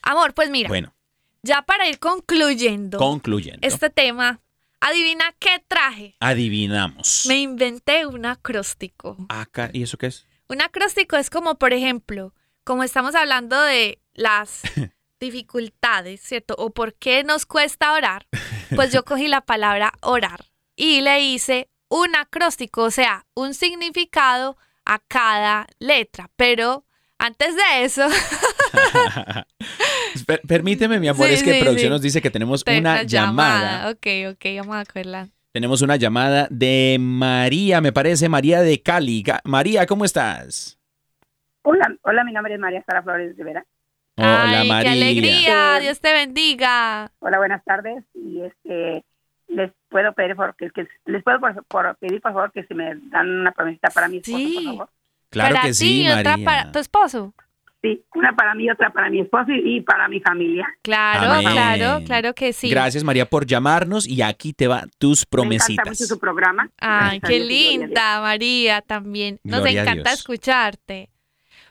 Amor, pues mira, Bueno, ya para ir concluyendo concluyendo. este tema, adivina qué traje. Adivinamos. Me inventé un acróstico. Acá, ¿y eso qué es? Un acróstico es como, por ejemplo, como estamos hablando de las (laughs) dificultades, ¿cierto? O por qué nos cuesta orar, pues yo (laughs) cogí la palabra orar y le hice un acróstico, o sea, un significado a cada letra. Pero antes de eso, (laughs) Per- permíteme, mi amor, Sí, es que sí, producción sí. nos dice que tenemos una llamada. Ok, ok, vamos a cogerla. Tenemos una llamada de María, me parece, María de Cali. María, ¿cómo estás? Hola, hola, mi nombre es María Sara Flores Rivera. Hola, Ay, María. qué alegría, Dios te bendiga. Hola, buenas tardes. Y este, les puedo pedir por, que, que- les puedo por, por pedir por favor que si me dan una promesita para mi esposo, Sí. por favor. Claro para que ti sí, y otra María. para tu esposo. Sí, una para mí, otra para mi esposo y, y para mi familia. Claro, Amén. claro, claro que sí. Gracias, María, por llamarnos y aquí te va tus Me encanta promesitas. mucho su programa. Ay, Gracias qué linda, María, también. Nos Gloria encanta escucharte.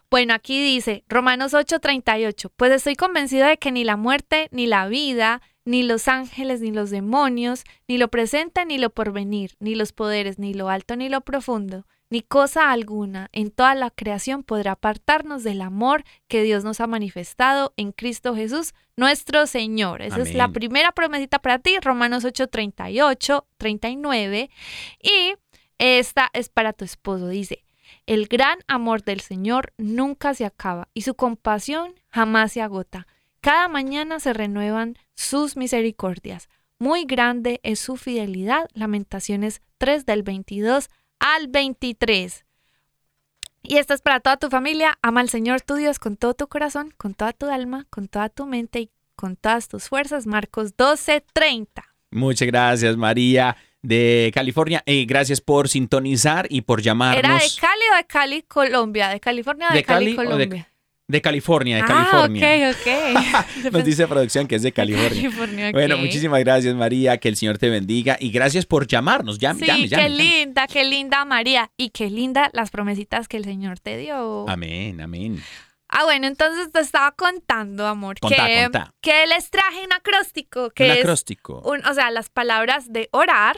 Bueno, aquí dice Romanos 8:38, pues estoy convencido de que ni la muerte, ni la vida, ni los ángeles, ni los demonios, ni lo presente, ni lo porvenir, ni los poderes, ni lo alto, ni lo profundo, ni cosa alguna en toda la creación podrá apartarnos del amor que Dios nos ha manifestado en Cristo Jesús, nuestro Señor. Esa es la primera promesita para ti, Romanos 8, 38, 39. Y esta es para tu esposo, dice. El gran amor del Señor nunca se acaba y su compasión jamás se agota. Cada mañana se renuevan sus misericordias. Muy grande es su fidelidad. Lamentaciones 3 del 22 al 23. Y esta es para toda tu familia. Ama al Señor tu Dios con todo tu corazón, con toda tu alma, con toda tu mente y con todas tus fuerzas. Marcos 12, 30. Muchas gracias, María de California. Eh, gracias por sintonizar y por llamarnos. ¿Era de Cali o de Cali, Colombia? ¿De California o de, ¿De Cali Colombia? De California, de ah, California. ok, ok. (laughs) (laughs) Nos dice producción que es de California. California, Bueno, muchísimas gracias, María. Que el Señor te bendiga. Y gracias por llamarnos. Llame, Sí, llame, qué llame, linda, qué linda María. Y qué linda las promesitas que el Señor te dio. Amén, amén. Ah, bueno, entonces te estaba contando, amor, Contá, que, contá. que les traje un acróstico, que Un es acróstico. un- o sea, las palabras de orar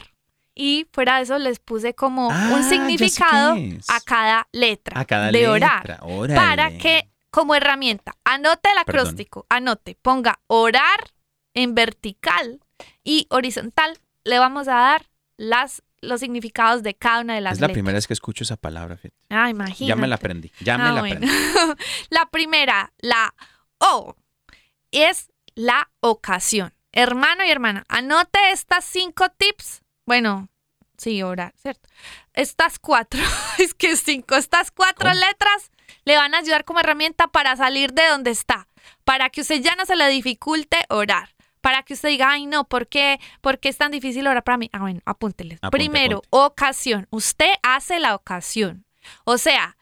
y fuera de eso les puse como Ah, un sé significado a cada letra A cada de letra. orar Órale. para que como herramienta anote el Perdón. acróstico, anote, ponga orar en vertical y horizontal. Le vamos a dar las los significados de cada una de las Es la letras. primera vez que escucho esa palabra, fíjate. Ah, imagínate. Ya me la aprendí. Ya me Ah, la bueno. aprendí. (laughs) la primera, la O, es la ocasión. Hermano y hermana, anote estas cinco tips. Bueno, sí, orar, ¿cierto? Estas cuatro, (laughs) es que cinco, estas cuatro ¿Cómo? letras le van a ayudar como herramienta para salir de donde está, para que usted ya no se le dificulte orar. Para que usted diga, ay, no, ¿por qué, ¿por qué es tan difícil orar para mí? Ah, bueno, apúnteles. Apunte, Primero, apunte. ocasión. Usted hace la ocasión. O sea,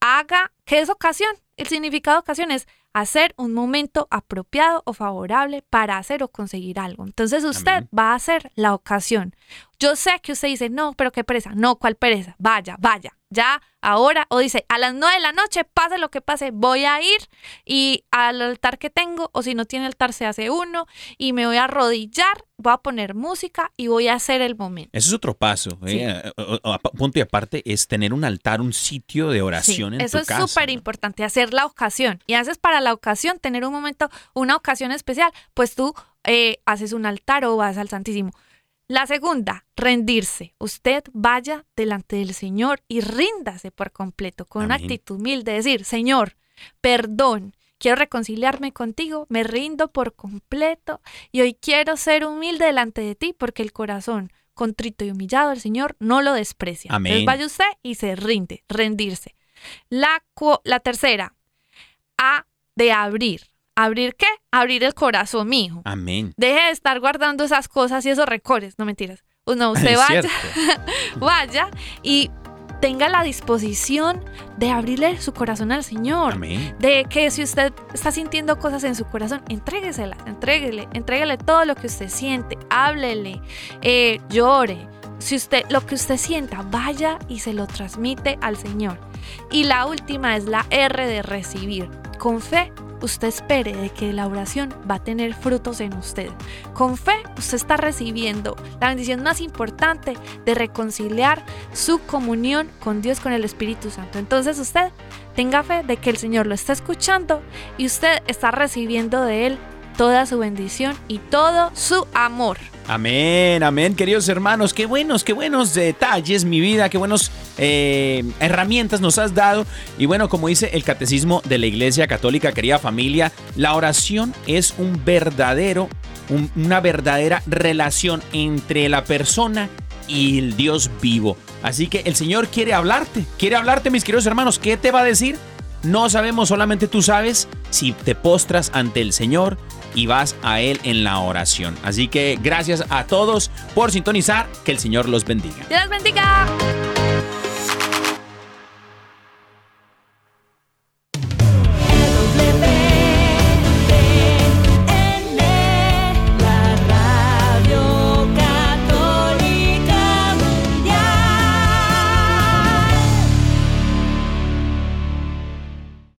haga, ¿qué es ocasión? El significado de ocasión es hacer un momento apropiado o favorable para hacer o conseguir algo. Entonces usted Amén. va a hacer la ocasión. Yo sé que usted dice, no, pero qué pereza. No, ¿cuál pereza? Vaya, vaya. Ya, ahora, o dice, a las nueve de la noche, pase lo que pase, voy a ir y al altar que tengo, o si no tiene altar, se hace uno, y me voy a arrodillar, voy a poner música y voy a hacer el momento. Ese es otro paso. eh. Punto y aparte es tener un altar, un sitio de oración Sí, en eso tu es casa. súper ¿no? importante, hacer la ocasión. Y haces para la ocasión, tener un momento, una ocasión especial, pues tú eh, haces un altar o vas al Santísimo. La segunda, rendirse. Usted vaya delante del Señor y ríndase por completo, con una actitud humilde, decir, Señor, perdón, quiero reconciliarme contigo, me rindo por completo y hoy quiero ser humilde delante de ti porque el corazón contrito y humillado el Señor no lo desprecia. Amén. Entonces vaya usted y se rinde, rendirse. La, la tercera, A de abrir. ¿Abrir qué? Abrir el corazón, mijo. Amén. Deje de estar guardando esas cosas y esos recores. No mentiras. No, (laughs) usted Es vaya, (laughs) vaya y tenga la disposición de abrirle su corazón al Señor. Amén. De que si usted está sintiendo cosas en su corazón, entrégueselas, entréguele, entréguele todo lo que usted siente, háblele, eh, llore. Si usted, lo que usted sienta, vaya y se lo transmite al Señor. Y la última es la R de recibir. Con fe, usted espere de que la oración va a tener frutos en usted. Con fe, usted está recibiendo la bendición más importante de reconciliar su comunión con Dios, con el Espíritu Santo. Entonces usted tenga fe de que el Señor lo está escuchando y usted está recibiendo de Él toda su bendición y todo su amor. Amén, amén, queridos hermanos. Qué buenos, qué buenos detalles, mi vida, qué buenos eh, herramientas nos has dado. Y bueno, como dice el catecismo de la Iglesia Católica, querida familia, la oración es un verdadero, un- una verdadera relación entre la persona y el Dios vivo. Así que el Señor quiere hablarte, quiere hablarte, mis queridos hermanos. ¿Qué te va a decir? No sabemos, solamente tú sabes si te postras ante el Señor y vas a Él en la oración. Así que gracias a todos por sintonizar, que el Señor los bendiga. Dios bendiga.